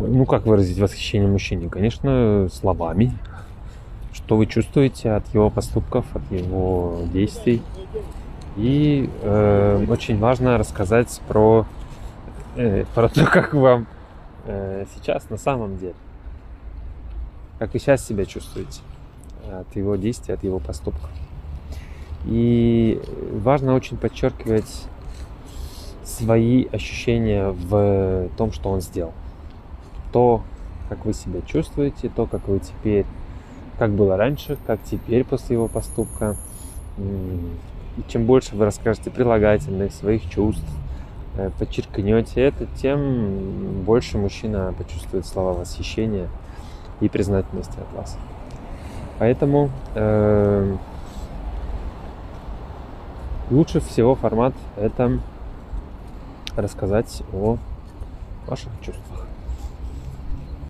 Ну, как выразить восхищение мужчине? Конечно, словами. Что вы чувствуете от его поступков, от его действий. И э, очень важно рассказать про, э, про то, как вам э, сейчас на самом деле. Как вы сейчас себя чувствуете от его действий, от его поступков. И важно очень подчеркивать свои ощущения в том, что он сделал. То, как вы себя чувствуете, то, как вы теперь, как было раньше, как теперь после его поступка. И чем больше вы расскажете прилагательных, своих чувств, э, подчеркнете это, тем больше мужчина почувствует слова восхищения и признательности от вас. Поэтому э, лучше всего формат это рассказать о ваших чувствах.